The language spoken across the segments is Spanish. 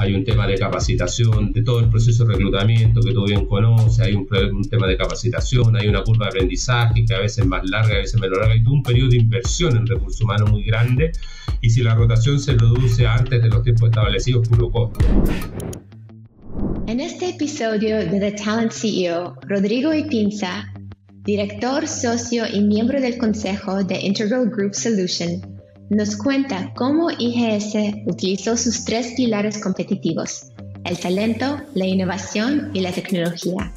hay un tema de capacitación, de todo el proceso de reclutamiento que tú bien conoces, hay un, tema de capacitación, hay una curva de aprendizaje que a veces es más larga, a veces menos larga, todo un periodo de inversión en recursos humanos muy grande y si la rotación se reduce antes de los tiempos establecidos, puro costo. En este episodio de The Talent CEO, Rodrigo Ipinza, director, socio y miembro del consejo de Integral Group Solution, nos cuenta cómo IGS utilizó sus tres pilares competitivos, el talento, la innovación y la tecnología,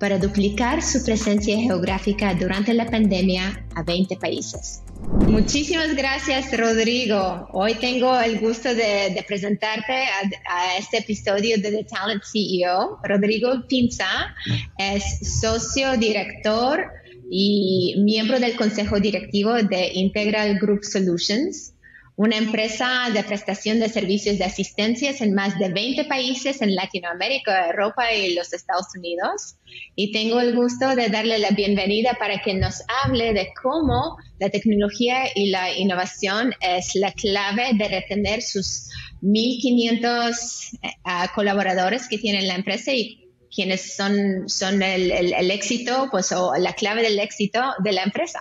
para duplicar su presencia geográfica durante la pandemia a 20 países. Muchísimas gracias, Rodrigo. Hoy tengo el gusto de, presentarte a, este episodio de The Talent CEO. Rodrigo Pinza es socio director y miembro del consejo directivo de Integral Group Solutions, una empresa de prestación de servicios de asistencia en más de 20 países en Latinoamérica, Europa y los Estados Unidos. Y tengo el gusto de darle la bienvenida para que nos hable de cómo la tecnología y la innovación es la clave de retener sus 1.500 eh, colaboradores que tiene la empresa y quienes son, son el, éxito, pues, o la clave del éxito de la empresa.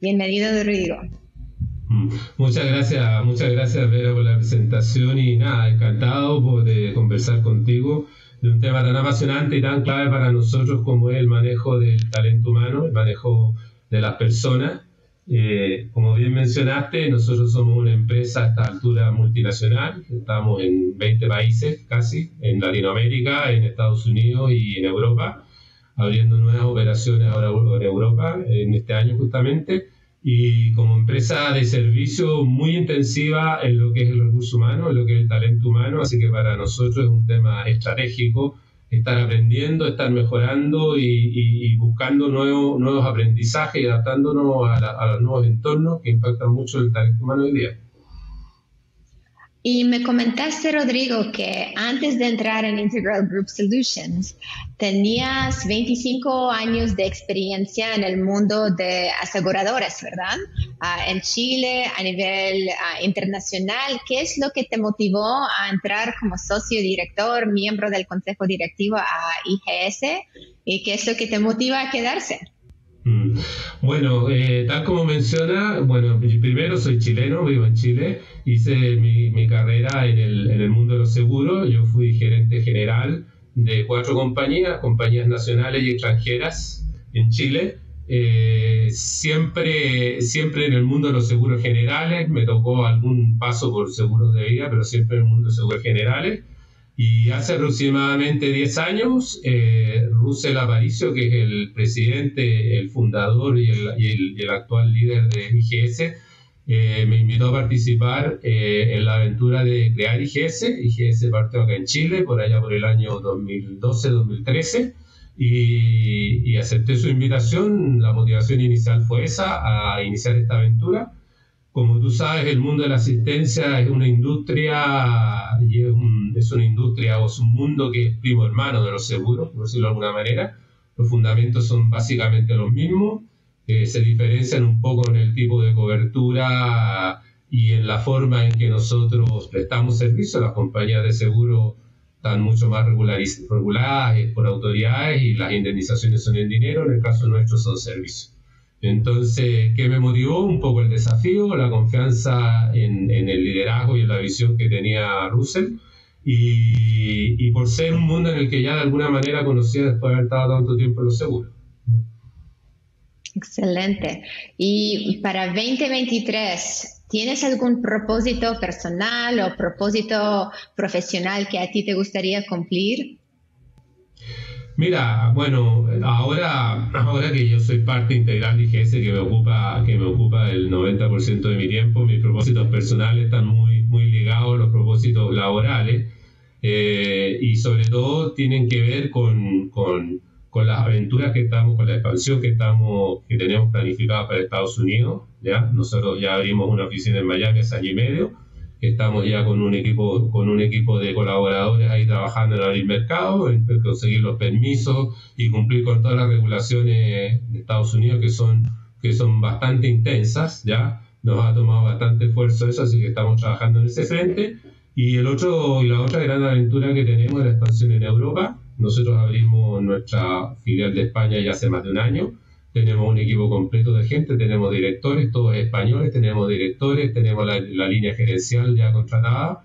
Bienvenido, Rodrigo. Mm. Muchas gracias, muchas gracias, Vera, por la presentación y nada, encantado de conversar contigo de un tema tan apasionante y tan clave para nosotros como es el manejo del talento humano, el manejo de las personas eh, como bien mencionaste, nosotros somos una empresa a esta altura multinacional, estamos en 20 países casi, en Latinoamérica, en Estados Unidos y en Europa, abriendo nuevas operaciones ahora en Europa, en este año justamente, y como empresa de servicio muy intensiva en lo que es el recurso humano, en lo que es el talento humano, así que para nosotros es un tema estratégico estar aprendiendo, estar mejorando y, buscando nuevos, nuevos aprendizajes y adaptándonos a, a, los nuevos entornos que impactan mucho el talento humano hoy día. Y me comentaste, Rodrigo, que antes de entrar en Integral Group Solutions, tenías 25 años de experiencia en el mundo de aseguradoras, ¿verdad? Ah, en Chile, a nivel ah, internacional. ¿Qué es lo que te motivó a entrar como socio director, miembro del consejo directivo a IGS? ¿Y qué es lo que te motiva a quedarse? Mm. Bueno, eh, tal como menciona, bueno, primero soy chileno, vivo en Chile, hice mi, mi carrera en el, en el, mundo de los seguros, yo fui gerente general de cuatro compañías, compañías nacionales y extranjeras en Chile. Eh, siempre, siempre en el mundo de los seguros generales, me tocó algún paso por seguros de vida, pero siempre en el mundo de seguros generales. Y hace aproximadamente 10 años, eh, Russell Aparicio, que es el presidente, el fundador y el, actual líder de IGS, eh, me invitó a participar eh, en la aventura de crear IGS. IGS partió acá en Chile por allá por el año 2012-2013 y, y acepté su invitación. La motivación inicial fue esa, a iniciar esta aventura. Como tú sabes, el mundo de la asistencia es una industria y es, es, una industria o es un mundo que es primo hermano de los seguros, por decirlo de alguna manera. Los fundamentos son básicamente los mismos, eh, se diferencian un poco en el tipo de cobertura y en la forma en que nosotros prestamos servicio. Las compañías de seguro están mucho más reguladas por autoridades y las indemnizaciones son en dinero, en el caso nuestro son servicios. Entonces, ¿qué me motivó? Un poco el desafío, la confianza en, el liderazgo y en la visión que tenía Russell. Y, por ser un mundo en el que ya de alguna manera conocía después de haber estado tanto tiempo en los seguros. Excelente. Y para 2023, ¿tienes algún propósito personal o propósito profesional que a ti te gustaría cumplir? Mira, bueno, ahora, ahora que yo soy parte integral de IGS que me ocupa, que me ocupa el 90% de mi tiempo, mis propósitos personales están muy, muy ligados a los propósitos laborales eh, y sobre todo tienen que ver con, con, con, las aventuras que estamos, con la expansión que estamos, que tenemos planificada para Estados Unidos. ¿ya? Nosotros ya abrimos una oficina en Miami hace año y medio Estamos ya con un equipo, con un equipo de colaboradores ahí trabajando en abrir mercado, en conseguir los permisos y cumplir con todas las regulaciones de Estados Unidos que son, que son bastante intensas, ¿ya? Nos ha tomado bastante esfuerzo eso, así que estamos trabajando en ese frente. Y el otro, la otra gran aventura que tenemos es la expansión en Europa. Nosotros abrimos nuestra filial de España ya hace más de un año. Tenemos un equipo completo de gente, tenemos directores, todos españoles, tenemos directores, tenemos la, línea gerencial ya contratada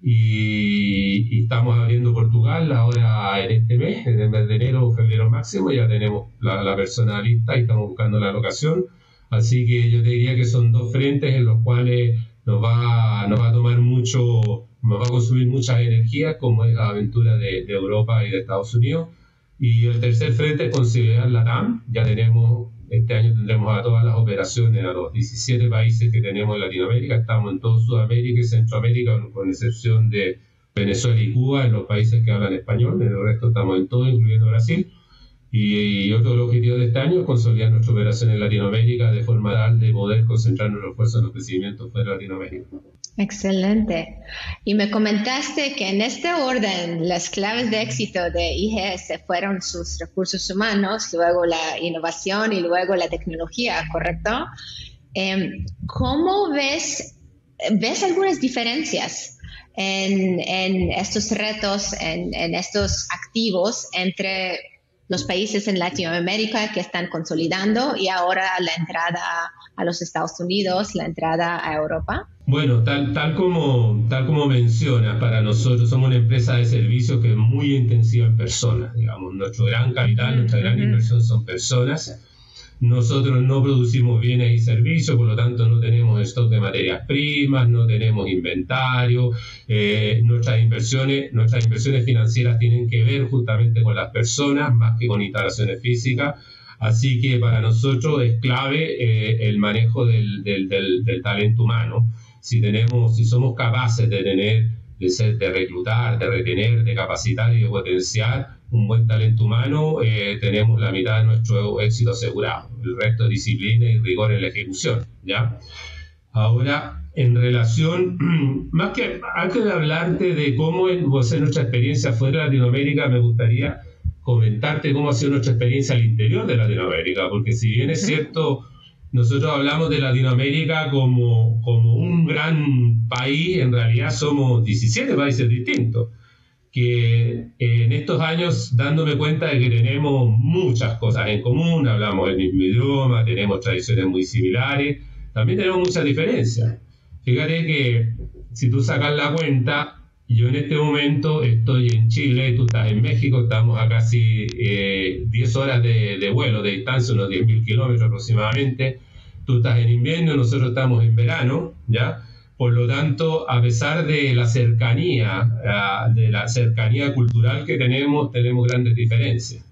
y, estamos abriendo Portugal ahora en este mes, en el mes de enero o febrero máximo, ya tenemos la, la persona lista y estamos buscando la locación. Así que yo te diría que son dos frentes en los cuales nos va, nos va a tomar mucho, nos va a consumir muchas energías, como es la aventura de, de Europa y de Estados Unidos. Y el tercer frente es considerar la TAM. Ya tenemos, este año tendremos a todas las operaciones, a los 17 países que tenemos en Latinoamérica. Estamos en todo Sudamérica y Centroamérica, con excepción de Venezuela y Cuba, en los países que hablan español. En el resto estamos en todo, incluyendo Brasil. Y, otro de los objetivos de este año es consolidar nuestra operación en Latinoamérica de forma tal de poder concentrar nuestros esfuerzos en los crecimientos fuera de Latinoamérica. Excelente. Y me comentaste que en este orden las claves de éxito de IGS fueron sus recursos humanos, luego la innovación y luego la tecnología, ¿correcto? Em, ¿Cómo ves, ves algunas diferencias en, estos retos, en, en estos activos entre los países en Latinoamérica que están consolidando y ahora la entrada a los Estados Unidos, la entrada a Europa? Bueno, tal, tal, como, tal como mencionas, para nosotros somos una empresa de servicios que es muy intensiva en personas. Digamos, nuestro gran capital, nuestra gran inversión son personas nosotros no producimos bienes y servicios, por lo tanto no tenemos stock de materias primas, no tenemos inventario. Eh, nuestras, inversiones, nuestras inversiones financieras tienen que ver justamente con las personas más que con instalaciones físicas. Así que para nosotros es clave eh, el manejo del, del, del, talento humano. Si, tenemos, si somos capaces de tener, de, ser, de reclutar, de retener, de capacitar y de potenciar un buen talento humano, eh, tenemos la mitad de nuestro éxito asegurado. El resto es disciplina y rigor en la ejecución. ¿ya? Ahora, en relación, más que antes de hablarte de cómo es nuestra experiencia fuera de Latinoamérica, me gustaría comentarte cómo ha sido nuestra experiencia al interior de Latinoamérica, porque si bien es cierto, nosotros hablamos de Latinoamérica como, como un gran país, en realidad somos 17 países distintos que en estos años dándome cuenta de que tenemos muchas cosas en común, hablamos el mismo idioma, tenemos tradiciones muy similares, también tenemos muchas diferencias. Fíjate que si tú sacas la cuenta, yo en este momento estoy en Chile, tú estás en México, estamos a casi 10 eh, horas de, de, vuelo, de distancia, unos 10.000 kilómetros aproximadamente. Tú estás en invierno, nosotros estamos en verano, ¿ya? Por lo tanto, a pesar de la cercanía, de la cercanía cultural que tenemos, tenemos grandes diferencias.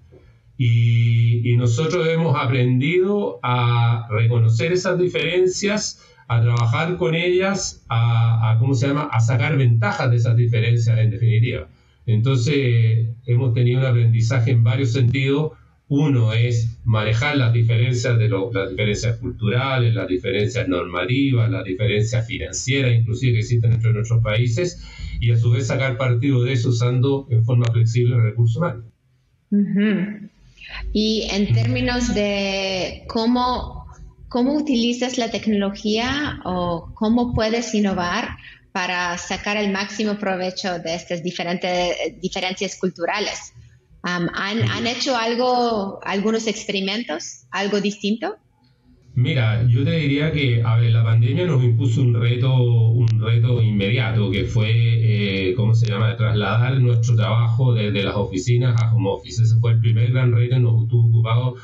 Y, nosotros hemos aprendido a reconocer esas diferencias, a trabajar con ellas, a, ¿cómo se llama?, a sacar ventajas de esas diferencias en definitiva. Entonces, hemos tenido un aprendizaje en varios sentidos uno es manejar las diferencias, de las diferencias culturales, las diferencias normativas, las diferencias financieras, inclusive que existen entre nuestros países, y a su vez sacar partido de eso usando en forma flexible el recurso humano. Y en términos de cómo, cómo utilizas la tecnología o cómo puedes innovar para sacar el máximo provecho de estas diferentes diferencias culturales. ¿han, hecho algo, algunos experimentos, algo distinto? Mira, yo te diría que, a ver, la pandemia nos impuso un reto, un reto inmediato, que fue, eh, ¿cómo se llama?, trasladar nuestro trabajo desde las oficinas a home office. Ese fue el primer gran reto que nos estuvo ocupado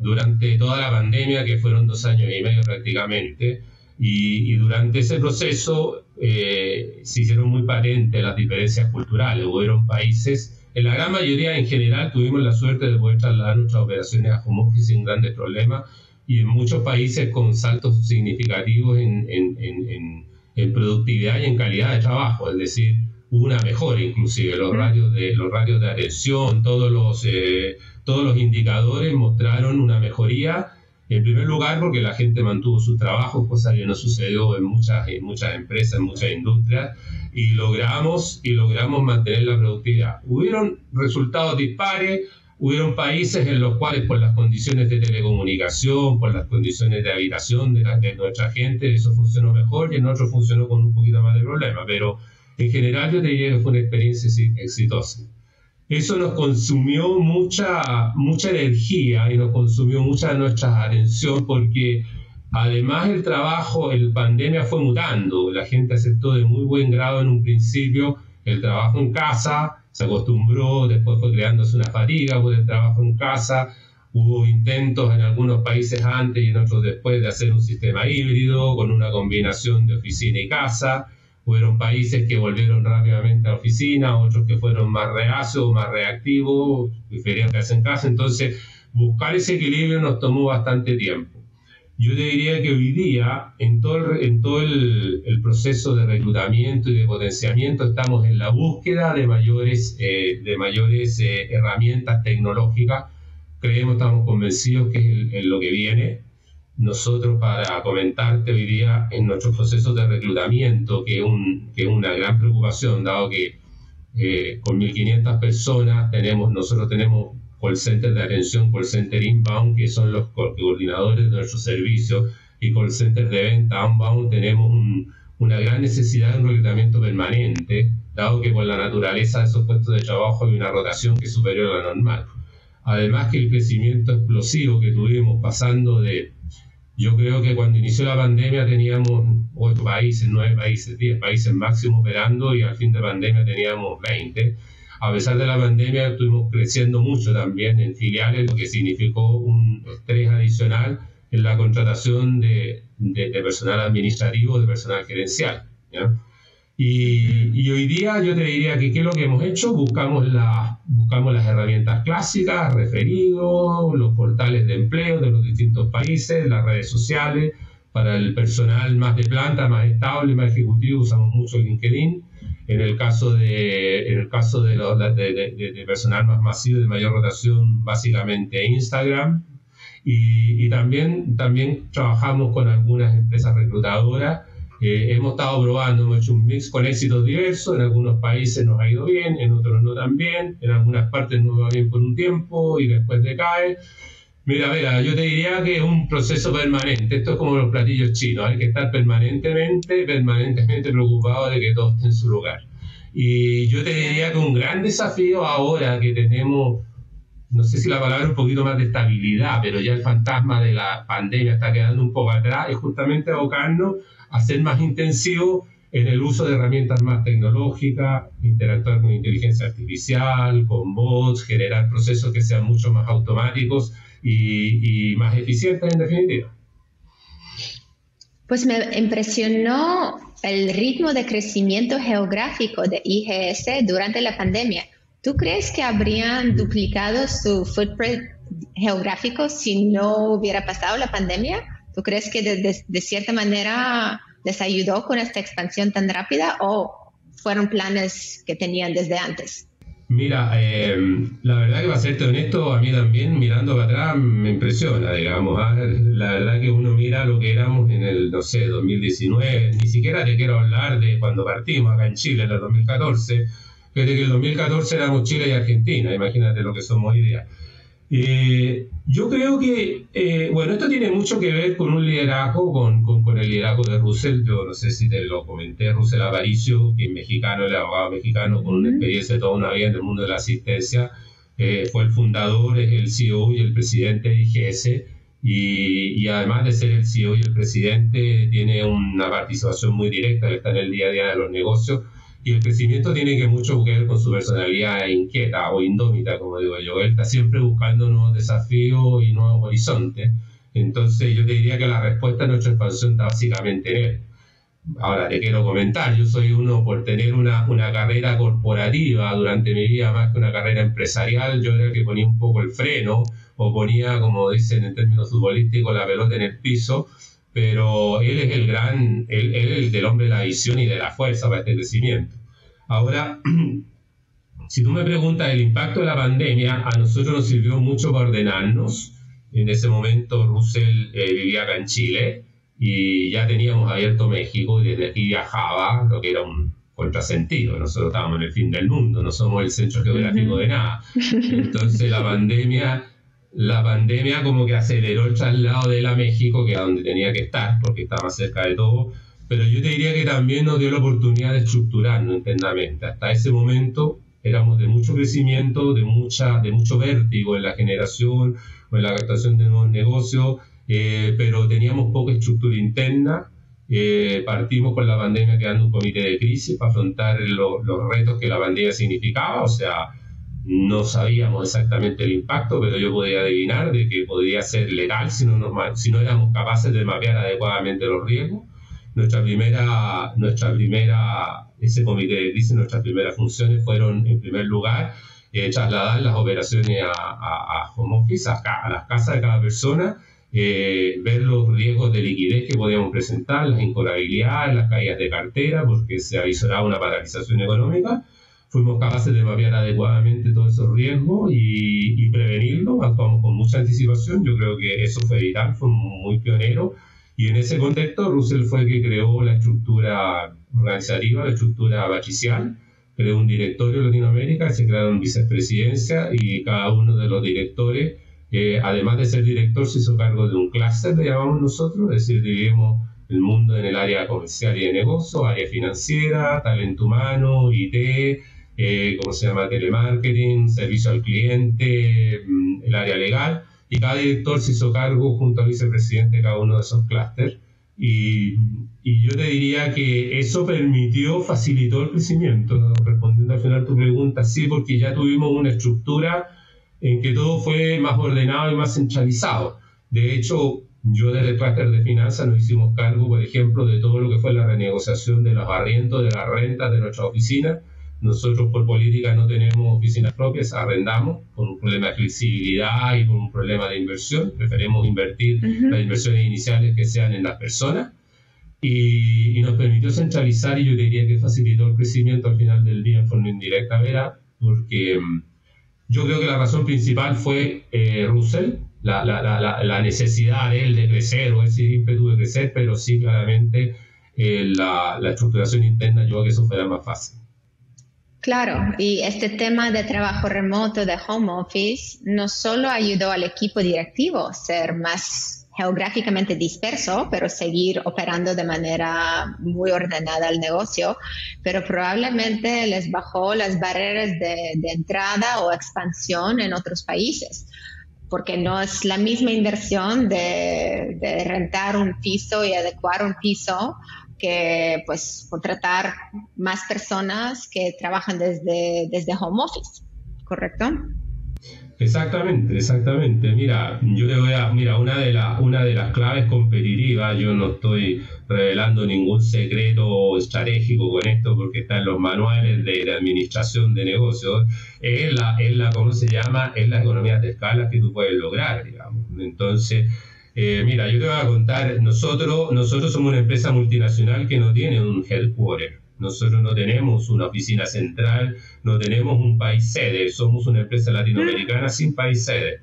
durante toda la pandemia, que fueron dos años y medio prácticamente. Y, durante ese proceso eh, se hicieron muy patentes las diferencias culturales. Hubieron países en la gran mayoría, en general, tuvimos la suerte de poder trasladar nuestras operaciones a home office sin grandes problemas y en muchos países con saltos significativos en, en, en, productividad y en calidad de trabajo, es decir, una mejora inclusive, los radios de, los radios de atención, todos los, eh, todos los indicadores mostraron una mejoría en primer lugar, porque la gente mantuvo su trabajo, cosa que no sucedió en muchas, en muchas empresas, en muchas industrias, y logramos, y logramos mantener la productividad. Hubieron resultados dispares, hubieron países en los cuales por las condiciones de telecomunicación, por las condiciones de habitación de, de nuestra gente, eso funcionó mejor y en otros funcionó con un poquito más de problema, pero en general yo te diría que fue una experiencia exitosa. Eso nos consumió mucha, mucha energía y nos consumió mucha nuestra atención porque además el trabajo, el pandemia fue mutando, la gente aceptó de muy buen grado en un principio el trabajo en casa, se acostumbró, después fue creándose una fatiga por el trabajo en casa, hubo intentos en algunos países antes y en otros después de hacer un sistema híbrido con una combinación de oficina y casa, fueron países que volvieron rápidamente a oficina, otros que fueron más reacios, más reactivos, quedarse en casa, entonces buscar ese equilibrio nos tomó bastante tiempo. Yo te diría que hoy día, en todo, el, en todo el, proceso de reclutamiento y de potenciamiento, estamos en la búsqueda de mayores, eh, de mayores eh, herramientas tecnológicas. Creemos, estamos convencidos que es lo que viene. Nosotros, para comentarte hoy día, en nuestros procesos de reclutamiento, que es, un, que una gran preocupación, dado que eh, con 1.500 personas tenemos, nosotros tenemos call center de atención, call center inbound, que son los coordinadores de nuestro servicio, y call center de venta outbound, tenemos una gran necesidad de un reclutamiento permanente, dado que por la naturaleza de esos puestos de trabajo hay una rotación que es superior a la normal. Además que el crecimiento explosivo que tuvimos pasando de, yo creo que cuando inició la pandemia teníamos 8 países, 9 países, 10 países máximo operando y al fin de pandemia teníamos 20 a pesar de la pandemia, estuvimos creciendo mucho también en filiales, lo que significó un estrés adicional en la contratación de, personal administrativo, de personal gerencial. Y, hoy día yo te diría que qué es lo que hemos hecho, buscamos, buscamos las herramientas clásicas, referidos, los portales de empleo de los distintos países, las redes sociales, para el personal más de planta, más estable, más ejecutivo, usamos mucho LinkedIn en el caso de, en el caso de, de, personal más masivo, de mayor rotación, básicamente Instagram. Y, también, también trabajamos con algunas empresas reclutadoras. Eh, hemos estado probando, hemos hecho un mix con éxitos diversos. En algunos países nos ha ido bien, en otros no tan bien. En algunas partes nos va bien por un tiempo y después decae. Mira, mira, yo te diría que es un proceso permanente. Esto es como los platillos chinos. Hay que estar permanentemente, permanentemente preocupado de que todo esté en su lugar. Y yo te diría que un gran desafío ahora que tenemos, no sé si la palabra un poquito más de estabilidad, pero ya el fantasma de la pandemia está quedando un poco atrás, es justamente abocarnos a ser más intensivos en el uso de herramientas más tecnológicas, interactuar con inteligencia artificial, con bots, generar procesos que sean mucho más automáticos y, más eficientes en definitiva. Pues me impresionó el ritmo de crecimiento geográfico de IGS durante la pandemia. ¿Tú crees que habrían duplicado su footprint geográfico si no hubiera pasado la pandemia? ¿Tú crees que de cierta manera les ayudó con esta expansión tan rápida o fueron planes que tenían desde antes? Mira, eh, la verdad que para serte honesto, a mí también mirando para atrás me impresiona, digamos. ¿ah? La verdad que uno mira lo que éramos en el, no sé, 2019, ni siquiera te quiero hablar de cuando partimos acá en Chile, en el 2014, que de que el 2014 éramos Chile y Argentina, imagínate lo que somos hoy día. Eh, yo creo que, eh, bueno, esto tiene mucho que ver con un liderazgo, con, con, el liderazgo de Russell. Yo no sé si te lo comenté, Russell Aparicio, que es mexicano, el abogado mexicano con una experiencia de toda una vida en el mundo de la asistencia. Eh, fue el fundador, es el CEO y el presidente de IGS. Y, y, además de ser el CEO y el presidente, tiene una participación muy directa, está en el día a día de los negocios y el crecimiento tiene que mucho que ver con su personalidad inquieta o indómita, como digo yo. Él está siempre buscando nuevos desafíos y nuevos horizontes. Entonces yo te diría que la respuesta a nuestra expansión está básicamente en él. Ahora te quiero comentar, yo soy uno por tener una, una carrera corporativa durante mi vida más que una carrera empresarial, yo era el que ponía un poco el freno o ponía, como dicen en términos futbolísticos, la pelota en el piso pero él es el gran, él, es el del hombre de la visión y de la fuerza para este crecimiento. Ahora, si tú me preguntas el impacto de la pandemia, a nosotros nos sirvió mucho para ordenarnos. En ese momento Russell eh, vivía acá en Chile y ya teníamos abierto México y desde aquí viajaba, lo que era un contrasentido. Nosotros estábamos en el fin del mundo, no somos el centro geográfico de nada. Entonces la pandemia la pandemia como que aceleró el traslado de él a México, que era donde tenía que estar, porque estaba más cerca de todo, pero yo te diría que también nos dio la oportunidad de estructurarnos internamente. Hasta ese momento éramos de mucho crecimiento, de, mucha, de mucho vértigo en la generación o en la captación de nuevos negocios, eh, pero teníamos poca estructura interna. Eh, partimos con la pandemia creando un comité de crisis para afrontar los retos que la pandemia significaba, o sea, no sabíamos exactamente el impacto, pero yo podía adivinar de que podría ser legal si no, si no éramos capaces de mapear adecuadamente los riesgos. Nuestra primera, nuestra primera, ese comité de crisis, nuestras primeras funciones fueron, en primer lugar, eh, trasladar las operaciones a, a, home office, a, a, las casas de cada persona, eh, ver los riesgos de liquidez que podíamos presentar, las incorabilidades, las caídas de cartera, porque se avisoraba una paralización económica. Fuimos capaces de mapear adecuadamente todos esos riesgos y, y prevenirlos, actuamos con mucha anticipación, yo creo que eso fue vital, fue muy pionero. Y en ese contexto, Russell fue el que creó la estructura organizativa, la estructura matricial, creó un directorio en Latinoamérica, se crearon vicepresidencia y cada uno de los directores, eh, además de ser director, se hizo cargo de un clúster, le llamamos nosotros, es decir, dividimos el mundo en el área comercial y de negocio, área financiera, talento humano, IT, eh, ¿cómo se llama? Telemarketing, servicio al cliente, mm, el área legal y cada director se hizo cargo junto al vicepresidente de cada uno de esos clústeres. Y, y, yo te diría que eso permitió, facilitó el crecimiento. Respondiendo al final tu pregunta, sí, porque ya tuvimos una estructura en que todo fue más ordenado y más centralizado. De hecho, yo desde el clúster de finanzas nos hicimos cargo, por ejemplo, de todo lo que fue la renegociación de los arriendos, de las rentas de nuestra oficina nosotros por política no tenemos oficinas propias, arrendamos por un problema de flexibilidad y por un problema de inversión. Preferimos invertir las inversiones iniciales que sean en las personas. Y, nos permitió centralizar y yo diría que facilitó el crecimiento al final del día en forma indirecta, Vera, porque mm, yo creo que la razón principal fue eh, Russell, la, la, la, la, necesidad de él de crecer o ese ímpetu de crecer, pero sí claramente eh, la, estructuración interna ayudó a que eso fuera más fácil. Claro, y este tema de trabajo remoto, de home office, no solo ayudó al equipo directivo a ser más geográficamente disperso, pero seguir operando de manera muy ordenada el negocio, pero probablemente les bajó las barreras de, entrada o expansión en otros países porque no es la misma inversión de, de, rentar un piso y adecuar un piso que pues contratar más personas que trabajan desde, desde home office, ¿correcto? Exactamente, exactamente. Mira, yo le voy a, mira, una de, las una de las claves competitivas, yo no estoy revelando ningún secreto estratégico con esto porque está en los manuales de, administración de negocios, es la, es la, ¿cómo se llama? Es la economía de escala que tú puedes lograr, digamos. Entonces, eh, mira, yo te voy a contar, nosotros, nosotros somos una empresa multinacional que no tiene un headquarter. Nosotros no tenemos una oficina central, no tenemos un país sede, somos una empresa latinoamericana sin país sede.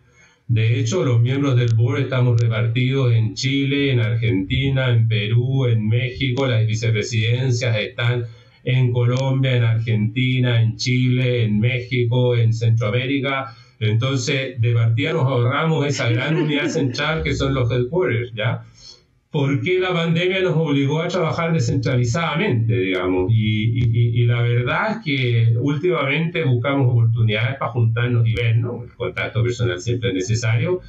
De hecho, los miembros del board estamos repartidos en Chile, en Argentina, en Perú, en México, las vicepresidencias están en Colombia, en Argentina, en Chile, en México, en Centroamérica entonces, de partida nos ahorramos esa gran unidad central que son los headquarters, ¿ya? Porque la pandemia nos obligó a trabajar descentralizadamente, digamos. Y, y, la verdad es que últimamente buscamos oportunidades para juntarnos y vernos. El contacto personal siempre es necesario,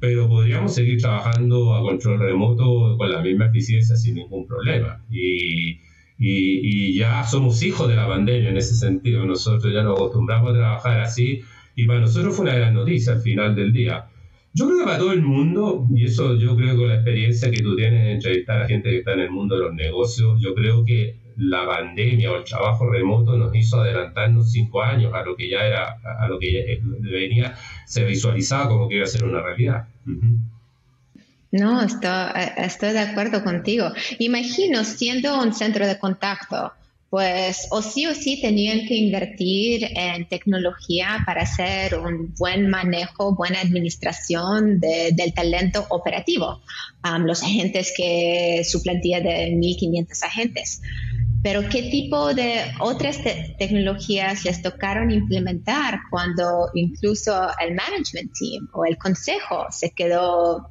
pero podríamos seguir trabajando a control remoto con la misma eficiencia sin ningún problema. Y, y, ya somos hijos de la pandemia en ese sentido. Nosotros ya nos acostumbramos a trabajar así y para nosotros fue una gran noticia al final del día. Yo creo que para todo el mundo, y eso yo creo que con la experiencia que tú tienes de entrevistar a gente que está en el mundo de los negocios, yo creo que la pandemia o el trabajo remoto nos hizo adelantarnos cinco años a lo que ya era, a lo que ya venía, se visualizaba como que iba a ser una realidad. No, estoy, estoy de acuerdo contigo. Imagino siendo un centro de contacto, pues o sí o sí tenían que invertir en tecnología para hacer un buen manejo, buena administración del talento operativo, los agentes que su plantilla de 1.500 agentes. Pero ¿qué tipo de otras tecnologías les tocaron implementar cuando incluso el management team o el consejo se quedó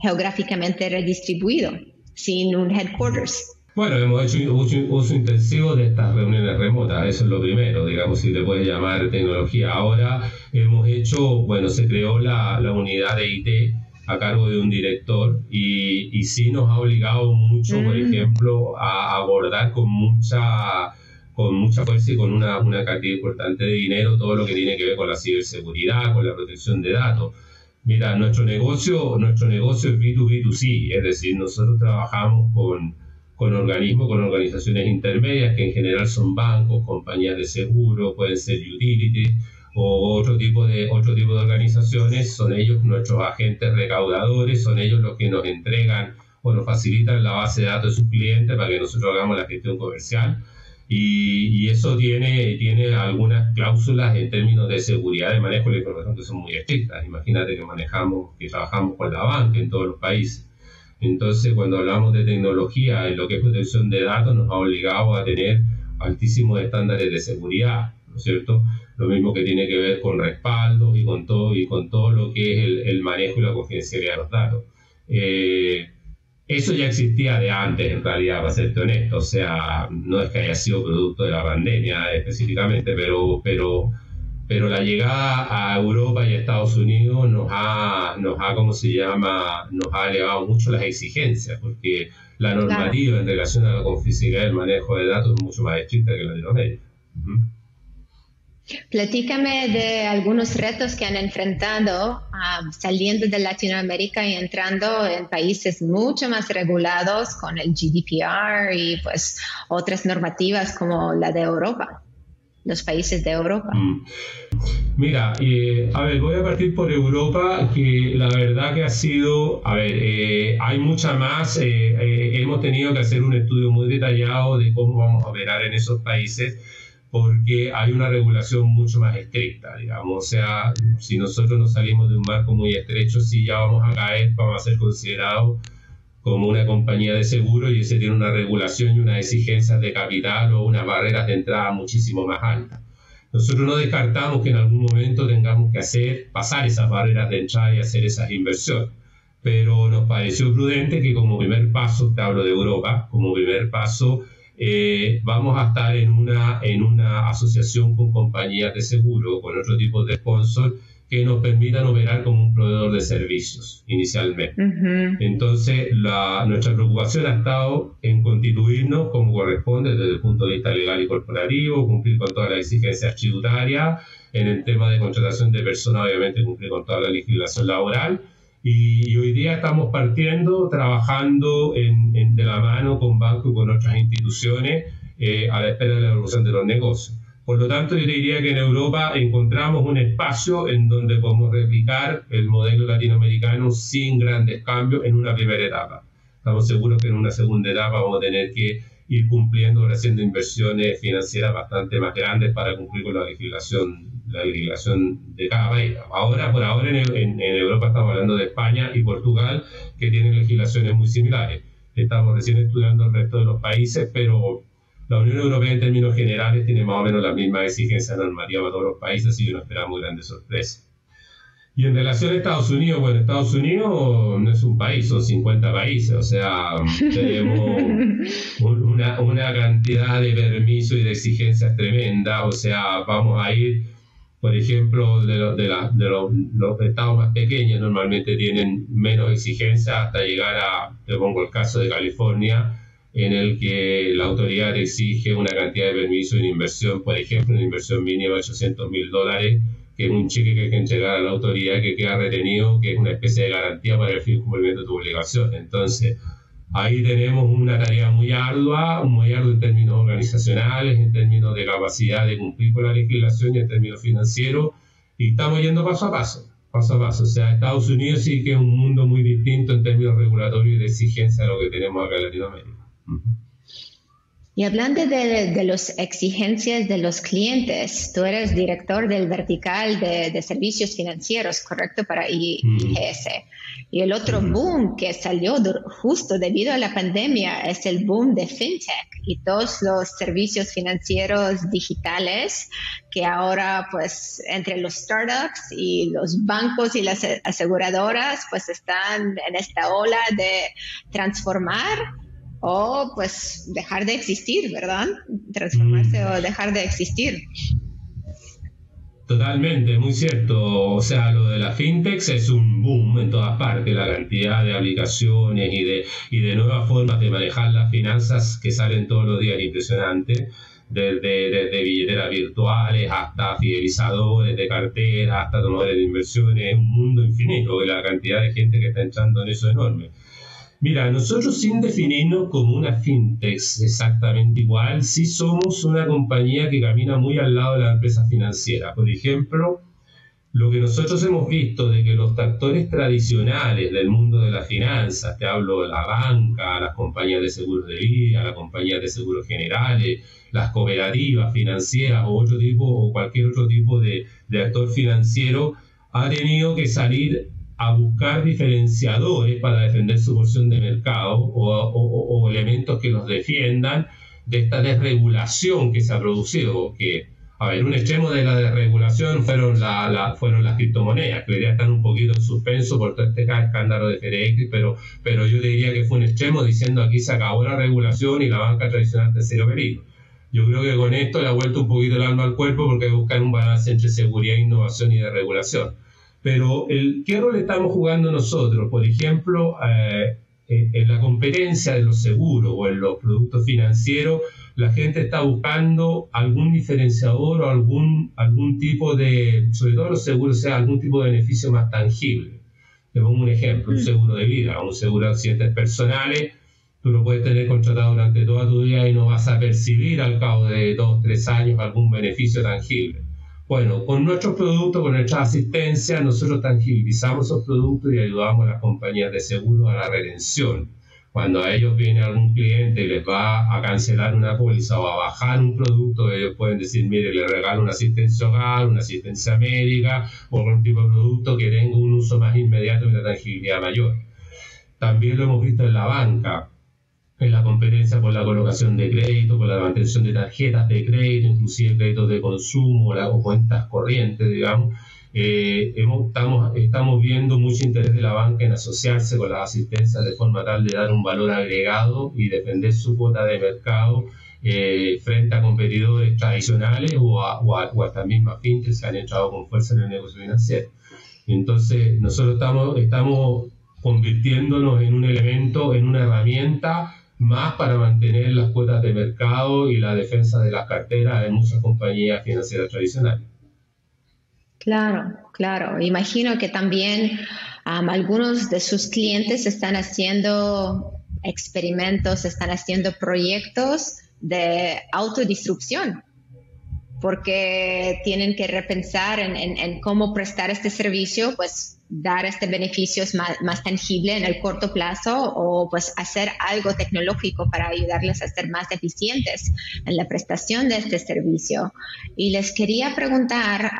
geográficamente redistribuido sin un headquarters? Bueno, hemos hecho uso, uso, intensivo de estas reuniones remotas, eso es lo primero, digamos, si le puedes llamar tecnología. Ahora hemos hecho, bueno, se creó la, la unidad de IT a cargo de un director y, y sí nos ha obligado mucho, por mm. ejemplo, a abordar con mucha con mucha fuerza y con una, una cantidad importante de dinero todo lo que tiene que ver con la ciberseguridad, con la protección de datos. Mira, nuestro negocio, nuestro negocio es B2B2C, es decir, nosotros trabajamos con, con organismos, con organizaciones intermedias que en general son bancos, compañías de seguro, pueden ser utilities o otro tipo de otro tipo de organizaciones, son ellos nuestros agentes recaudadores, son ellos los que nos entregan o nos facilitan la base de datos de sus clientes para que nosotros hagamos la gestión comercial y, eso tiene, tiene algunas cláusulas en términos de seguridad de manejo de la información que son muy estrictas. Imagínate que manejamos, que trabajamos con la banca en todos los países. Entonces, cuando hablamos de tecnología en lo que es protección de datos, nos ha obligado a tener altísimos estándares de seguridad, ¿no es cierto? Lo mismo que tiene que ver con respaldos y con todo, y con todo lo que es el, manejo y la confidencialidad de los datos. Eh, eso ya existía de antes, en realidad, para ser honesto. O sea, no es que haya sido producto de la pandemia específicamente, pero, pero, pero la llegada a Europa y a Estados Unidos nos ha, nos ha, ¿cómo se llama?, nos ha elevado mucho las exigencias, porque la normativa en relación a la confidencialidad y el manejo de datos es mucho más estricta que la de Latinoamérica. Platícame de algunos retos que han enfrentado um, saliendo de Latinoamérica y entrando en países mucho más regulados con el GDPR y pues otras normativas como la de Europa, los países de Europa. Mm. Mira, eh, a ver, voy a partir por Europa, que la verdad que ha sido, a ver, eh, hay mucha más, eh, hemos tenido que hacer un estudio muy detallado de cómo vamos a operar en esos países porque hay una regulación mucho más estricta, digamos. O sea, si nosotros nos salimos de un marco muy estrecho, sí ya vamos a caer, vamos a ser considerados como una compañía de seguro y ese tiene una regulación y unas exigencias de capital o unas barreras de entrada muchísimo más altas. Nosotros no descartamos que en algún momento tengamos que hacer, pasar esas barreras de entrada y hacer esas inversiones, pero nos pareció prudente que como primer paso, te hablo de Europa, como primer paso, eh, vamos a estar en una, en una asociación con compañías de seguro, con otro tipo de sponsor, que nos permitan operar como un proveedor de servicios inicialmente. Entonces, la, nuestra preocupación ha estado en constituirnos como corresponde desde el punto de vista legal y corporativo, cumplir con todas las exigencias tributarias, en el tema de contratación de personas, obviamente cumplir con toda la legislación laboral y, hoy día estamos partiendo, trabajando en, de la mano con bancos y con otras instituciones eh, a la espera de la evolución de los negocios. Por lo tanto, yo diría que en Europa encontramos un espacio en donde podemos replicar el modelo latinoamericano sin grandes cambios en una primera etapa. Estamos seguros que en una segunda etapa vamos a tener que ir cumpliendo, haciendo inversiones financieras bastante más grandes para cumplir con la legislación la legislación de cada país. Ahora, por ahora en, Europa estamos hablando de España y Portugal, que tienen legislaciones muy similares. Estamos recién estudiando el resto de los países, pero la Unión Europea en términos generales tiene más o menos la misma exigencia normativa para todos los países, así que no esperamos grandes sorpresas. Y en relación a Estados Unidos, bueno, Estados Unidos no es un país, son 50 países, o sea, tenemos una, una cantidad de permisos y de exigencias tremenda, o sea, vamos a ir por ejemplo, de, de, de los estados más pequeños normalmente tienen menos exigencias hasta llegar a, te pongo el caso de California, en el que la autoridad exige una cantidad de permiso en inversión, por ejemplo, una inversión mínima de 800 mil dólares, que es un cheque que hay que entregar a la autoridad que queda retenido, que es una especie de garantía para el fin cumplimiento de tu obligación. Entonces, Ahí tenemos una tarea muy ardua, muy ardua en términos organizacionales, en términos de capacidad de cumplir con la legislación y en términos financieros, y estamos yendo paso a paso, paso a paso. O sea, Estados Unidos sí que es un mundo muy distinto en términos regulatorios y de exigencia a lo que tenemos acá en Latinoamérica. Y hablando de, las exigencias de los clientes, tú eres director del vertical de, servicios financieros, ¿correcto? Para IGS. Y el otro boom que salió justo debido a la pandemia es el boom de fintech y todos los servicios financieros digitales que ahora pues entre los startups y los bancos y las aseguradoras pues están en esta ola de transformar o pues dejar de existir, ¿verdad? Transformarse mm. o dejar de existir. Totalmente, muy cierto. O sea, lo de la fintech es un boom en todas partes, la cantidad de aplicaciones y de, y de nuevas formas de manejar las finanzas que salen todos los días impresionante. Desde, desde billeteras virtuales hasta fidelizadores de cartera, hasta tomadores de inversiones, un mundo infinito, la cantidad de gente que está entrando en eso es enorme. Mira, nosotros sin definirnos como una fintech exactamente igual, sí somos una compañía que camina muy al lado de la empresa financiera. Por ejemplo, lo que nosotros hemos visto de que los actores tradicionales del mundo de las finanzas, te hablo de la banca, las compañías de seguros de vida, las compañías de seguros generales, las cooperativas financieras o otro tipo o cualquier otro tipo de, de actor financiero, ha tenido que salir a buscar diferenciadores para defender su porción de mercado o, elementos que los defiendan de esta desregulación que se ha producido, que, a ver, un extremo de la desregulación fueron, la, fueron las criptomonedas, que día están un poquito en suspenso por todo este escándalo de FTX, pero, pero yo diría que fue un extremo diciendo aquí se acabó la regulación y la banca tradicional de cero peligro. Yo creo que con esto le ha vuelto un poquito el alma al cuerpo porque buscan un balance entre seguridad, innovación y desregulación. Pero el, ¿qué rol estamos jugando nosotros? Por ejemplo, eh, en la competencia de los seguros o en los productos financieros, la gente está buscando algún diferenciador o algún, algún tipo de, sobre todo los seguros, sea algún tipo de beneficio más tangible. Te pongo un ejemplo, un mm. seguro de vida, un seguro de accidentes personales, tú lo puedes tener contratado durante toda tu vida y no vas a percibir al cabo de dos, tres años algún beneficio tangible. Bueno, con nuestros productos, con nuestra asistencia, nosotros tangibilizamos esos productos y ayudamos a las compañías de seguro a la redención. Cuando a ellos viene algún cliente y les va a cancelar una póliza o a bajar un producto, ellos pueden decir, mire, le regalo una asistencia hogar, una asistencia médica o algún tipo de producto que tenga un uso más inmediato y una tangibilidad mayor. También lo hemos visto en la banca en la competencia por la colocación de crédito, por la mantención de tarjetas de crédito, inclusive créditos de consumo o cuentas corrientes, digamos. Eh, estamos, viendo mucho interés de la banca en asociarse con las asistencias de forma tal de dar un valor agregado y defender su cuota de mercado eh, frente a competidores tradicionales o a, o mismas fintechs que han entrado con fuerza en el negocio financiero. Entonces, nosotros estamos, estamos convirtiéndonos en un elemento, en una herramienta más para mantener las cuotas de mercado y la defensa de las carteras de muchas compañías financieras tradicionales. Claro, claro. Imagino que también algunos de sus clientes están haciendo experimentos, están haciendo proyectos de autodistrucción porque tienen que repensar en, cómo prestar este servicio, pues dar este beneficio más, tangible en el corto plazo o pues hacer algo tecnológico para ayudarles a ser más eficientes en la prestación de este servicio. Y les quería preguntar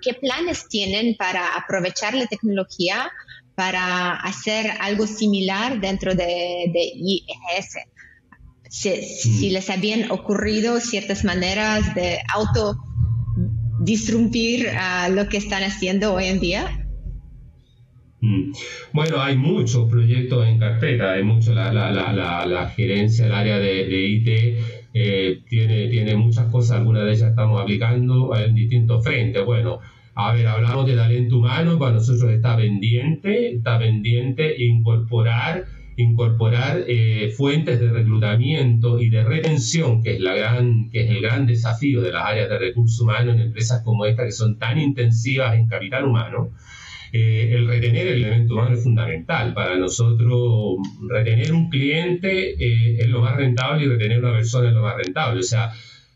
qué planes tienen para aprovechar la tecnología para hacer algo similar dentro de, de IES si, les habían ocurrido ciertas maneras de auto disrumpir lo que están haciendo hoy en día? Mm. Bueno, hay muchos proyectos en carpeta, hay mucho, la, la, la, la gerencia del área de, IT eh, tiene, tiene muchas cosas, algunas de ellas estamos aplicando en distintos frentes. Bueno, a ver, hablamos de talento humano, para nosotros está pendiente, está pendiente incorporar incorporar eh, fuentes de reclutamiento y de retención, que es, la gran, que es el gran desafío de las áreas de recursos humanos en empresas como esta, que son tan intensivas en capital humano. Eh, el retener el elemento humano es fundamental. Para nosotros, retener un cliente eh, es lo más rentable y retener una persona es lo más rentable. O sea,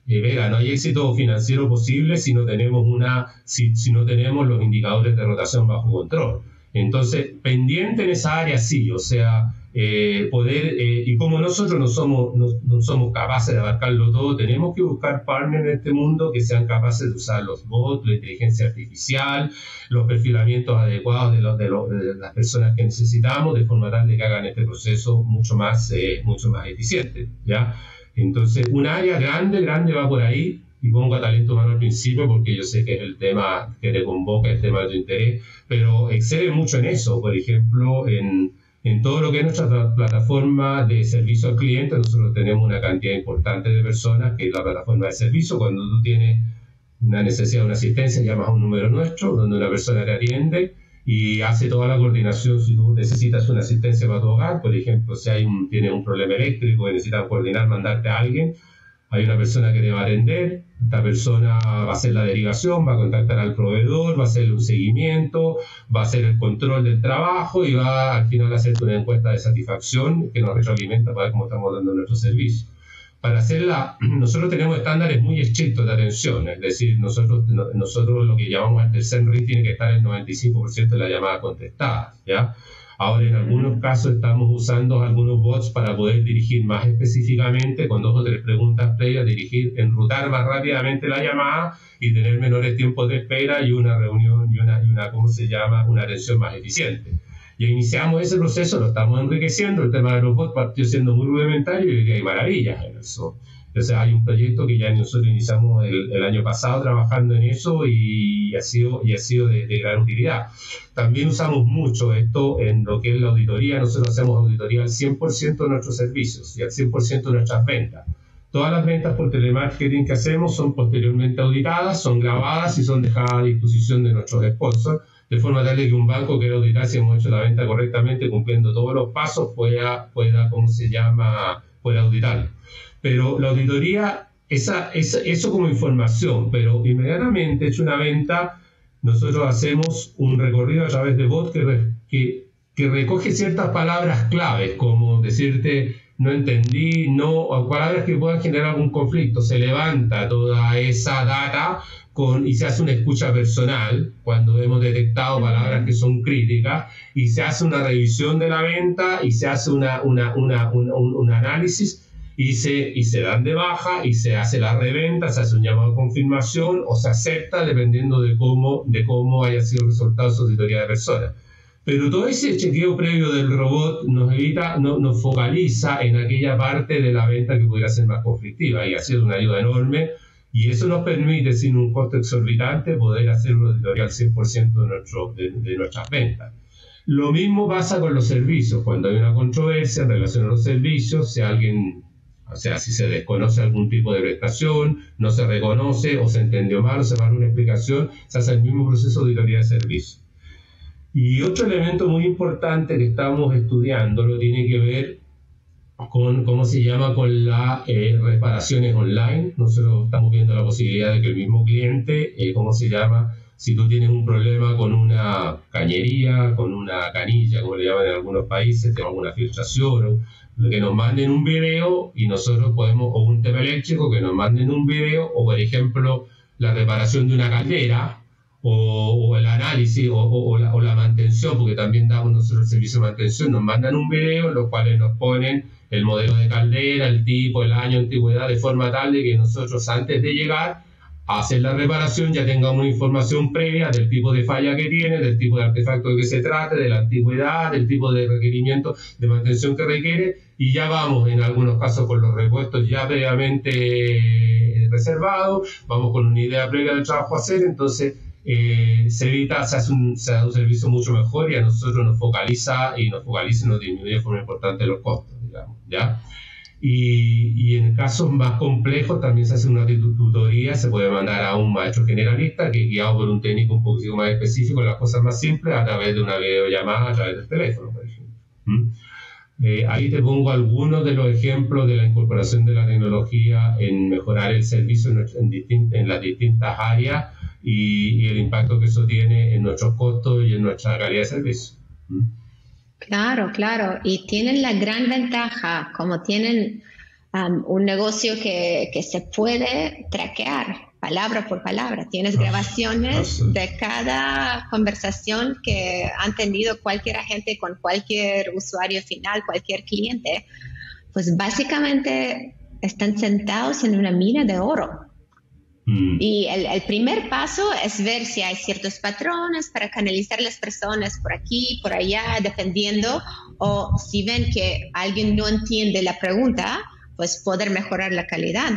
Vega, no hay éxito financiero posible si no tenemos una, si no tenemos los indicadores de rotación bajo control. Entonces, pendiente en esa área sí, o sea, eh, poder, eh, y como nosotros no somos, no, somos capaces de abarcarlo todo, tenemos que buscar partners en este mundo que sean capaces de usar los bots, la inteligencia artificial, los perfilamientos adecuados de, los, de, las personas que necesitamos, de forma tal de que hagan este proceso mucho más, eh, mucho más eficiente. ¿ya? Entonces, un área grande, grande va por ahí, y pongo a talento humano al principio porque yo sé que es el tema que te convoca, el tema de tu interés, pero excede mucho en eso, por ejemplo, en En todo lo que es nuestra plataforma de servicio al cliente, nosotros tenemos una cantidad importante de personas que es la plataforma de servicio. Cuando tú tienes una necesidad de una asistencia, llamas a un número nuestro, donde una persona te atiende y hace toda la coordinación si tú necesitas una asistencia para tu hogar, por ejemplo, si hay un, tienes un problema eléctrico y necesitas coordinar, mandarte a alguien, hay una persona que te va a atender, esta persona va a hacer la derivación, va a contactar al proveedor, va a hacer un seguimiento, va a hacer el control del trabajo y va al final a hacer una encuesta de satisfacción que nos retroalimenta para ver cómo estamos dando nuestro servicio. Para hacerla, nosotros tenemos estándares muy estrictos de atención, es decir, nosotros, nosotros lo que llamamos el tercer tiene que estar el 95% de la llamada contestada, ¿ya? Ahora, en algunos casos estamos usando algunos bots para poder dirigir más específicamente, con dos o tres preguntas previas, dirigir, enrutar más rápidamente la llamada y tener menores tiempos de espera y una reunión y una, y una ¿cómo se llama?, una atención más eficiente. Y iniciamos ese proceso, lo estamos enriqueciendo, el tema de los bots partió siendo muy rudimentario y hay maravillas en eso. Entonces hay un proyecto que ya nosotros iniciamos el, año pasado trabajando en eso y ha sido, y ha sido de, gran utilidad. También usamos mucho esto en lo que es la auditoría. Nosotros hacemos auditoría al 100% de nuestros servicios y al 100% de nuestras ventas. Todas las ventas por telemarketing que hacemos son posteriormente auditadas, son grabadas y son dejadas a disposición de nuestros sponsors, de forma tal que un banco quiera auditar si hemos hecho la venta correctamente, cumpliendo todos los pasos, pueda, pueda ¿cómo se llama?, pueda auditarlo. Pero la auditoría, esa, eso como información, pero inmediatamente hecho una venta, nosotros hacemos un recorrido a través de bot que, que, que recoge ciertas palabras claves, como decirte no entendí, no, palabras que puedan generar algún conflicto. Se levanta toda esa data con, y se hace una escucha personal cuando hemos detectado palabras que son críticas y se hace una revisión de la venta y se hace una, una, una, un análisis y se, y se dan de baja y se hace la reventa, se hace un llamado de confirmación o se acepta dependiendo de cómo, de cómo haya sido el resultado su auditoría de personas. Pero todo ese chequeo previo del robot nos evita, no, nos focaliza en aquella parte de la venta que pudiera ser más conflictiva y ha sido una ayuda enorme y eso nos permite, sin un costo exorbitante, poder hacer una auditoría al 100% de, nuestro, de, de nuestras ventas. Lo mismo pasa con los servicios. Cuando hay una controversia en relación a los servicios, si alguien o sea, si se desconoce algún tipo de prestación, no se reconoce o se entendió mal se va a una explicación, se hace el mismo proceso de auditoría de servicio. Y otro elemento muy importante que estamos estudiando lo tiene que ver con, ¿cómo se llama?, con las eh, reparaciones online. Nosotros estamos viendo la posibilidad de que el mismo cliente, eh, ¿cómo se llama?, si tú tienes un problema con una cañería, con una canilla, como le llaman en algunos países, tengo alguna filtración que nos manden un video y nosotros podemos, o un tema eléctrico, que nos manden un video, o por ejemplo, la reparación de una caldera, o, el análisis, o, o, la, o, la, mantención, porque también damos nosotros el servicio de mantención, nos mandan un video en los cuales nos ponen el modelo de caldera, el tipo, el año, antigüedad, de forma tal de que nosotros antes de llegar hacer la reparación ya tengamos una información previa del tipo de falla que tiene, del tipo de artefacto de que se trate, de la antigüedad, del tipo de requerimiento de mantención que requiere y ya vamos en algunos casos con los repuestos ya previamente reservados, vamos con una idea previa del trabajo a hacer, entonces eh, se evita, se hace, un, se hace un servicio mucho mejor y a nosotros nos focaliza y nos focaliza y nos disminuye de forma importante los costos, digamos, ¿ya? Y, en casos más complejos también se hace una tutoría, se puede mandar a un maestro generalista que guiado por un técnico un poquito más específico en las cosas más simples a través de una videollamada, a través del teléfono, por ejemplo. Eh, ahí te pongo algunos de los ejemplos de la incorporación de la tecnología en mejorar el servicio en, en, las distintas áreas y, el impacto que eso tiene en nuestros costos y en nuestra calidad de servicio. Claro, claro. Y tienen la gran ventaja, como tienen um, un negocio que, se puede traquear palabra por palabra. Tienes grabaciones de cada conversación que han tenido cualquier agente con cualquier usuario final, cualquier cliente. Pues básicamente están sentados en una mina de oro. Mm. Y el, primer paso es ver si hay ciertos patrones para canalizar las personas por aquí, por allá, dependiendo, o si ven que alguien no entiende la pregunta, pues poder mejorar la calidad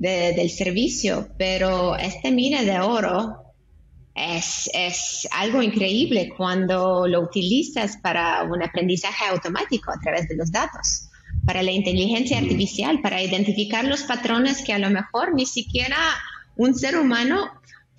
del servicio. Pero este mina de oro es, es, algo increíble cuando lo utilizas para un aprendizaje automático a través de los datos, para la inteligencia artificial, para identificar los patrones que a lo mejor ni siquiera un ser humano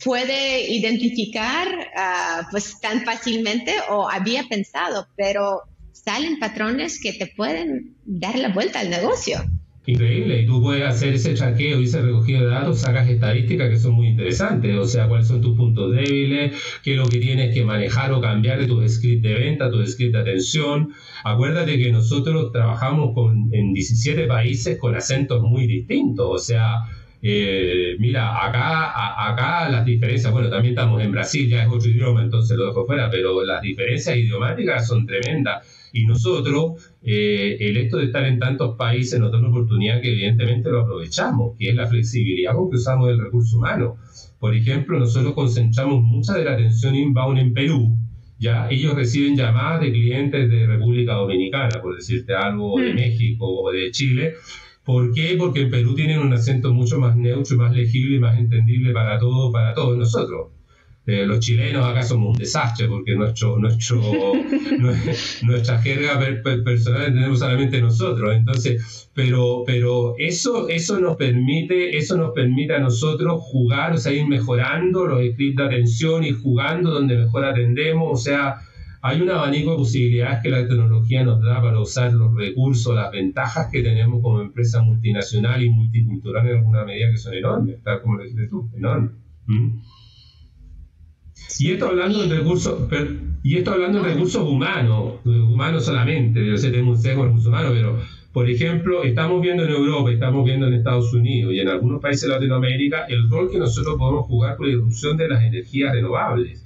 puede identificar uh, pues tan fácilmente o había pensado, pero salen patrones que te pueden dar la vuelta al negocio. Increíble, y tú puedes hacer ese traqueo y ese recogido de datos, sacas estadísticas que son muy interesantes, o sea, cuáles son tus puntos débiles, qué es lo que tienes que manejar o cambiar de tus scripts de venta, tus scripts de atención. Acuérdate que nosotros trabajamos en 17 países con acentos muy distintos, o sea, eh, mira, acá, acá las diferencias, bueno, también estamos en Brasil, ya es otro idioma, entonces lo dejo fuera, pero las diferencias idiomáticas son tremendas. Y nosotros, eh, el hecho de estar en tantos países nos da una oportunidad que evidentemente lo aprovechamos, que es la flexibilidad con que usamos el recurso humano. Por ejemplo, nosotros concentramos mucha de la atención inbound en Perú, ya ellos reciben llamadas de clientes de República Dominicana, por decirte algo, de mm. México o de Chile, ¿Por qué? Porque en Perú tienen un acento mucho más neutro, más legible y más entendible para todo, para todos nosotros. Eh, los chilenos acá somos un desastre porque nuestro, nuestro, nuestra jerga personal tenemos solamente nosotros. Entonces, pero, pero eso, eso nos permite, eso nos permite a nosotros jugar, o sea, ir mejorando los scripts de atención y jugando donde mejor atendemos, o sea, hay un abanico de posibilidades que la tecnología nos da para usar los recursos, las ventajas que tenemos como empresa multinacional y multicultural en alguna medida que son enormes, tal como lo dijiste tú, enormes. ¿Mm? Y esto hablando de recursos, y esto hablando de recursos humanos, humanos solamente, yo sé tengo un recursos humanos, pero por ejemplo, estamos viendo en Europa, estamos viendo en Estados Unidos y en algunos países de Latinoamérica el rol que nosotros podemos jugar con la irrupción de las energías renovables.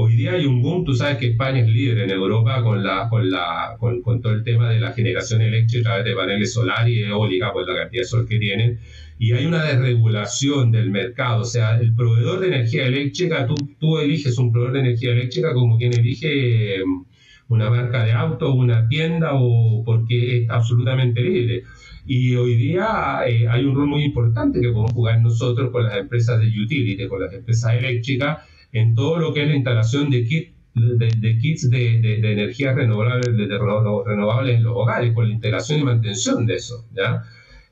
Hoy día hay un boom, tú sabes que España es líder en Europa con, la, con, la, con, todo el tema de la generación eléctrica a través de paneles solares y eólica, por la cantidad de sol que tienen, y hay una desregulación del mercado, o sea, el proveedor de energía eléctrica, tú, tú eliges un proveedor de energía eléctrica como quien elige em, una marca de auto, una tienda, o porque es absolutamente libre. Y hoy día eh, hay un rol muy importante que podemos jugar nosotros con las empresas de utility, con las empresas eléctricas, en todo lo que es la instalación de, kit, de, kits de, de, energías renovables, renovables en los hogares, con la integración y mantención de eso. ¿ya?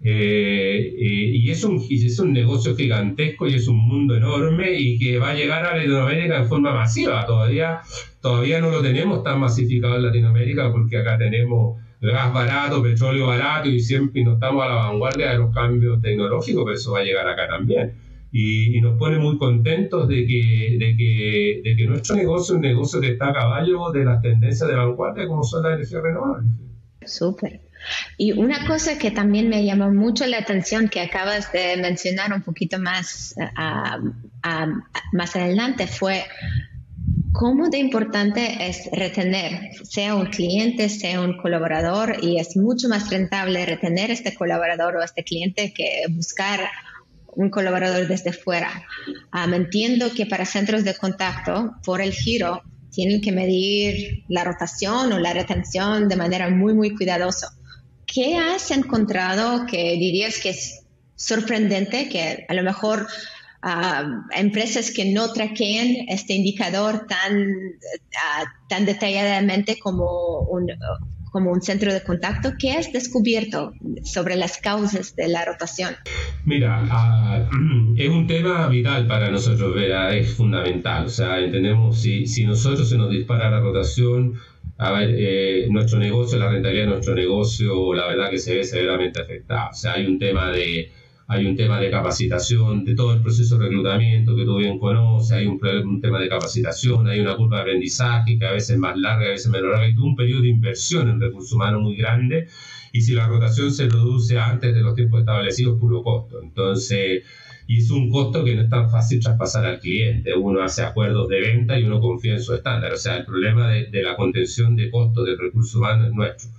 Eh, eh, y, es un, es un negocio gigantesco y es un mundo enorme y que va a llegar a Latinoamérica en forma masiva. Todavía, todavía no lo tenemos tan masificado en Latinoamérica porque acá tenemos gas barato, petróleo barato y siempre no estamos a la vanguardia de los cambios tecnológicos, pero eso va a llegar acá también y, nos pone muy contentos de que, de, que, de que nuestro negocio es un negocio que está a caballo de las tendencias de vanguardia como son las energías renovables. Súper. Y una cosa que también me llamó mucho la atención que acabas de mencionar un poquito más, más adelante fue cómo de importante es retener, sea un cliente, sea un colaborador, y es mucho más rentable retener este colaborador o este cliente que buscar un colaborador desde fuera. Ah, entiendo que para centros de contacto, por el giro, tienen que medir la rotación o la retención de manera muy, muy cuidadosa. ¿Qué has encontrado que dirías que es sorprendente, que a lo mejor ah, empresas que no traqueen este indicador tan, ah, tan detalladamente como un, como un centro de contacto, ¿qué has descubierto sobre las causas de la rotación? Mira, ah, es un tema vital para nosotros, ¿verdad? es fundamental. O sea, entendemos si, si nosotros se nos dispara la rotación, a ver, eh, nuestro negocio, la rentabilidad de nuestro negocio, la verdad que se ve severamente afectada. O sea, hay un tema de hay un tema de capacitación, de todo el proceso de reclutamiento que tú bien conoces, hay un, tema de capacitación, hay una curva de aprendizaje que a veces es más larga, a veces menos larga, hay todo un periodo de inversión en recursos humanos muy grande, y si la rotación se produce antes de los tiempos establecidos, puro costo. Entonces, y es un costo que no es tan fácil traspasar al cliente. Uno hace acuerdos de venta y uno confía en su estándar. O sea, el problema de, de la contención de costos del recurso humano es nuestro.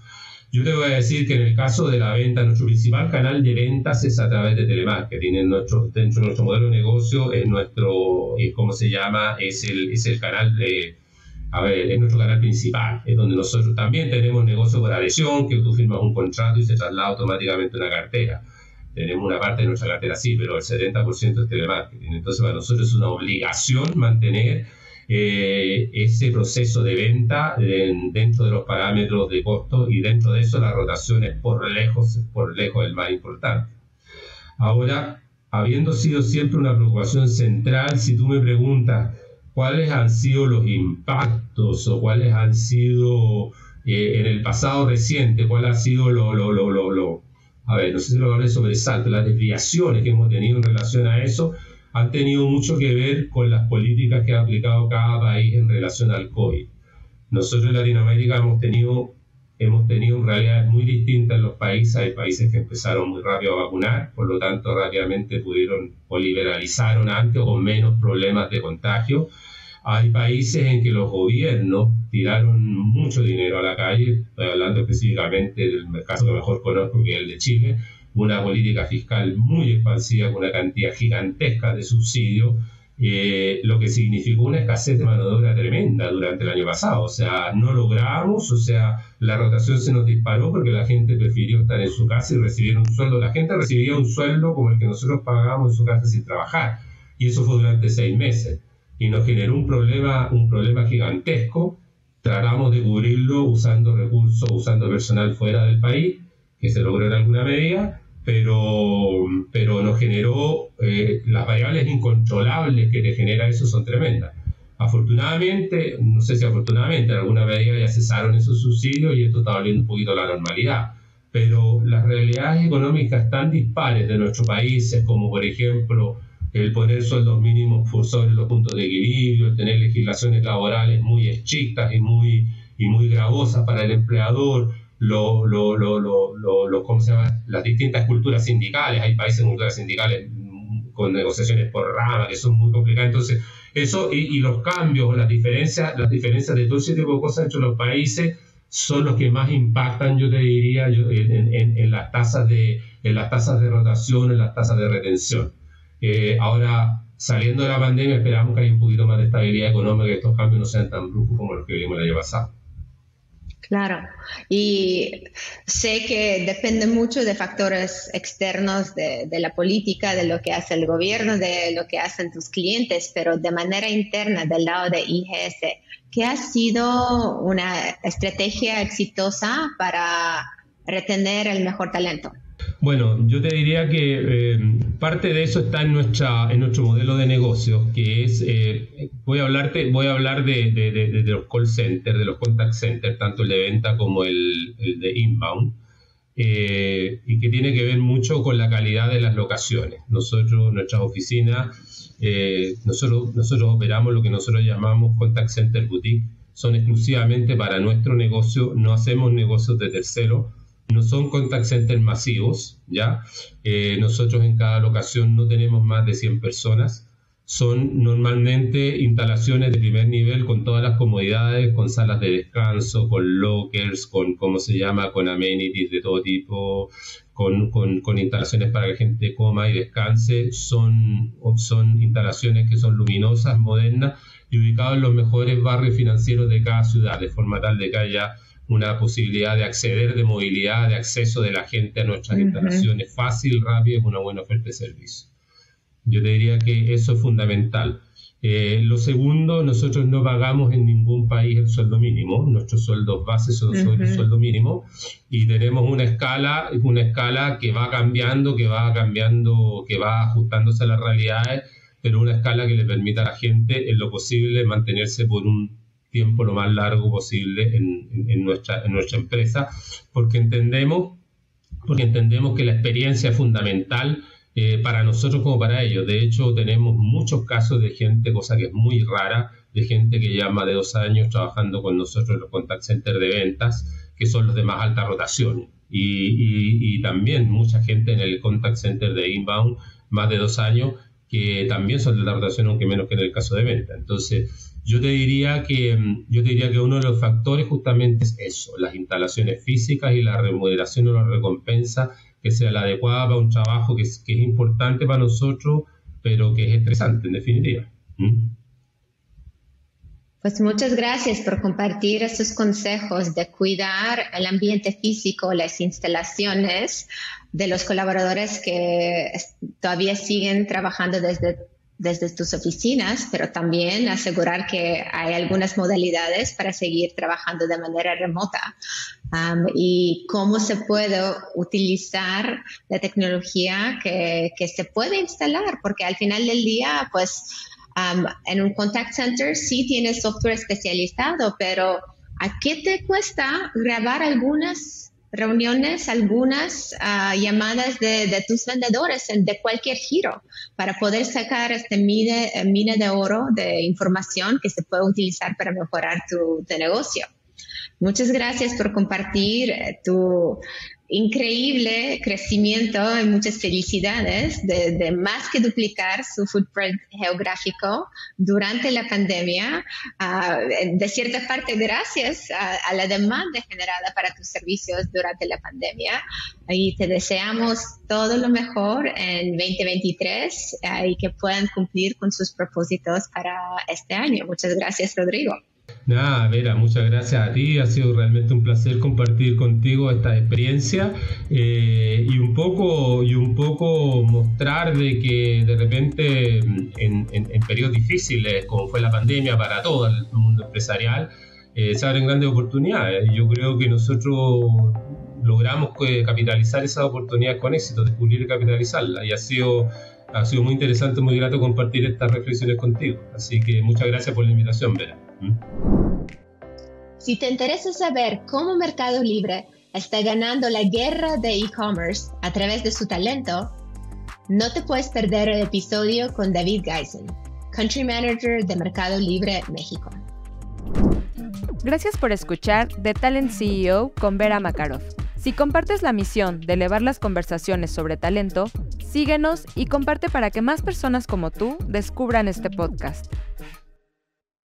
Yo te voy a decir que en el caso de la venta, nuestro principal canal de ventas es a través de telemarketing. En nuestro, dentro de nuestro modelo de negocio es nuestro, es ¿cómo se llama? Es el, es el canal de, a ver, es nuestro canal principal, es donde nosotros también tenemos negocio por adhesión, que tú firmas un contrato y se traslada automáticamente una cartera. tenemos una parte de nuestra cartera sí, pero el 70% es telemarketing. Entonces para nosotros es una obligación mantener eh, ese proceso de venta dentro de los parámetros de costo y dentro de eso la rotación es por lejos, por lejos el más importante. Ahora, habiendo sido siempre una preocupación central, si tú me preguntas cuáles han sido los impactos o cuáles han sido eh, en el pasado reciente, cuál ha sido lo, lo, lo, lo, a ver, no sé si lo hablé sobre salto, las desviaciones que hemos tenido en relación a eso, han tenido mucho que ver con las políticas que ha aplicado cada país en relación al COVID. Nosotros en Latinoamérica hemos tenido, hemos tenido realidades muy distintas en los países. Hay países que empezaron muy rápido a vacunar, por lo tanto rápidamente pudieron o liberalizaron antes o con menos problemas de contagio. Hay países en que los gobiernos tiraron mucho dinero a la calle, estoy hablando específicamente del caso que mejor conozco, que es el de Chile, una política fiscal muy expansiva con una cantidad gigantesca de subsidios, eh, lo que significó una escasez de mano de obra tremenda durante el año pasado. O sea, no logramos, o sea, la rotación se nos disparó porque la gente prefirió estar en su casa y recibir un sueldo. La gente recibía un sueldo como el que nosotros pagábamos en su casa sin trabajar. Y eso fue durante seis meses. Y nos generó un problema, un problema gigantesco. Tratamos de cubrirlo usando recursos, usando personal fuera del país, que se logró en alguna medida, pero, pero nos generó, eh, las variables incontrolables que te genera eso son tremendas. Afortunadamente, no sé si afortunadamente, en alguna medida ya cesaron esos subsidios y esto está volviendo un poquito a la normalidad. Pero las realidades económicas tan dispares de nuestros países, como por ejemplo el poner sueldos mínimos por sobre los puntos de equilibrio, el tener legislaciones laborales muy estrictas y muy, y muy gravosas para el empleador, lo, lo, lo, lo, ¿cómo se llama? las distintas culturas sindicales. Hay países con culturas sindicales con negociaciones por rama que son muy complicadas. Entonces, eso y, los cambios, las diferencias, las diferencias de todo ese tipo de cosas entre los países son los que más impactan, yo te diría, yo, en, en, las tasas de, en las tasas de rotación, en las tasas de retención. Eh, ahora, saliendo de la pandemia, esperamos que haya un poquito más de estabilidad económica que estos cambios no sean tan bruscos como los que vimos el año pasado. Claro, y sé que depende mucho de factores externos de, la política, de lo que hace el gobierno, de lo que hacen tus clientes, pero de manera interna del lado de IGS, ¿qué ha sido una estrategia exitosa para retener el mejor talento? Bueno, yo te diría que eh, parte de eso está en, nuestra, en nuestro modelo de negocio, que es, eh, voy a hablarte, voy a hablar de, de, los call centers, de los contact centers, tanto el de venta como el, el de inbound, eh, y que tiene que ver mucho con la calidad de las locaciones. Nosotros, nuestras oficinas, nosotros, nosotros operamos lo que nosotros llamamos contact center boutique, son exclusivamente para nuestro negocio, no hacemos negocios de tercero no son contact centers masivos, ¿ya? Eh, nosotros en cada locación no tenemos más de 100 personas. Son normalmente instalaciones de primer nivel con todas las comodidades, con salas de descanso, con lockers, con, ¿cómo se llama?, con amenities de todo tipo, con, instalaciones para que la gente coma y descanse. Son, son instalaciones que son luminosas, modernas y ubicadas en los mejores barrios financieros de cada ciudad, de forma tal de que haya una posibilidad de acceder, de movilidad, de acceso de la gente a nuestras instalaciones. Fácil, rápido, con una buena oferta de servicio. Yo te diría que eso es fundamental. Eh, lo segundo, nosotros no pagamos en ningún país el sueldo mínimo, nuestros sueldos bases son el sueldo mínimo. Y tenemos una escala, una escala que va cambiando, que va cambiando, que va ajustándose a las realidades, pero una escala que le permita a la gente en lo posible mantenerse por un tiempo lo más largo posible en, nuestra, en nuestra empresa, porque entendemos, porque entendemos que la experiencia es fundamental eh, para nosotros como para ellos. De hecho, tenemos muchos casos de gente, cosa que es muy rara, de gente que lleva más de dos años trabajando con nosotros en los contact centers de ventas, que son los de más alta rotación. Y, y también mucha gente en el contact center de inbound, más de dos años, que también son de alta rotación, aunque menos que en el caso de venta. Entonces, yo te diría que mm, yo te diría que uno de los factores justamente es eso, las instalaciones físicas y la remuneración o la recompensa que sea la adecuada para un trabajo que es, que es importante para nosotros, pero que es estresante en definitiva. ¿Mm? Pues muchas gracias por compartir estos consejos de cuidar el ambiente físico, las instalaciones de los colaboradores que todavía siguen trabajando desde desde tus oficinas, pero también asegurar que hay algunas modalidades para seguir trabajando de manera remota. Y cómo se puede utilizar la tecnología que, que, se puede instalar, porque al final del día, pues um, en un contact center sí tienes software especializado, pero ¿a qué te cuesta grabar algunas reuniones, algunas ah, llamadas de, tus vendedores de cualquier giro para poder sacar este mina, mina de oro de información que se puede utilizar para mejorar tu, tu negocio. Muchas gracias por compartir eh, tu increíble crecimiento y muchas felicidades de, más que duplicar su footprint geográfico durante la pandemia. Ah, de cierta parte, gracias a, la demanda generada para tus servicios durante la pandemia. Y te deseamos todo lo mejor en 2023 ah, y que puedan cumplir con sus propósitos para este año. Muchas gracias, Rodrigo. Nada, Vera, muchas gracias a ti. Ha sido realmente un placer compartir contigo esta experiencia eh, y un poco y un poco mostrar de que de repente en, periodos difíciles como fue la pandemia para todo el mundo empresarial eh, se abren grandes oportunidades. Yo creo que nosotros logramos capitalizar esas oportunidades con éxito, descubrir y capitalizarlas y ha sido ha sido muy interesante, muy grato compartir estas reflexiones contigo. Así que muchas gracias por la invitación, Vera. Si te interesa saber cómo Mercado Libre está ganando la guerra de e-commerce a través de su talento, no te puedes perder el episodio con David Geisen, Country Manager de Mercado Libre México. Gracias por escuchar The Talent CEO con Vera Makarov. Si compartes la misión de elevar las conversaciones sobre talento, síguenos y comparte para que más personas como tú descubran este podcast.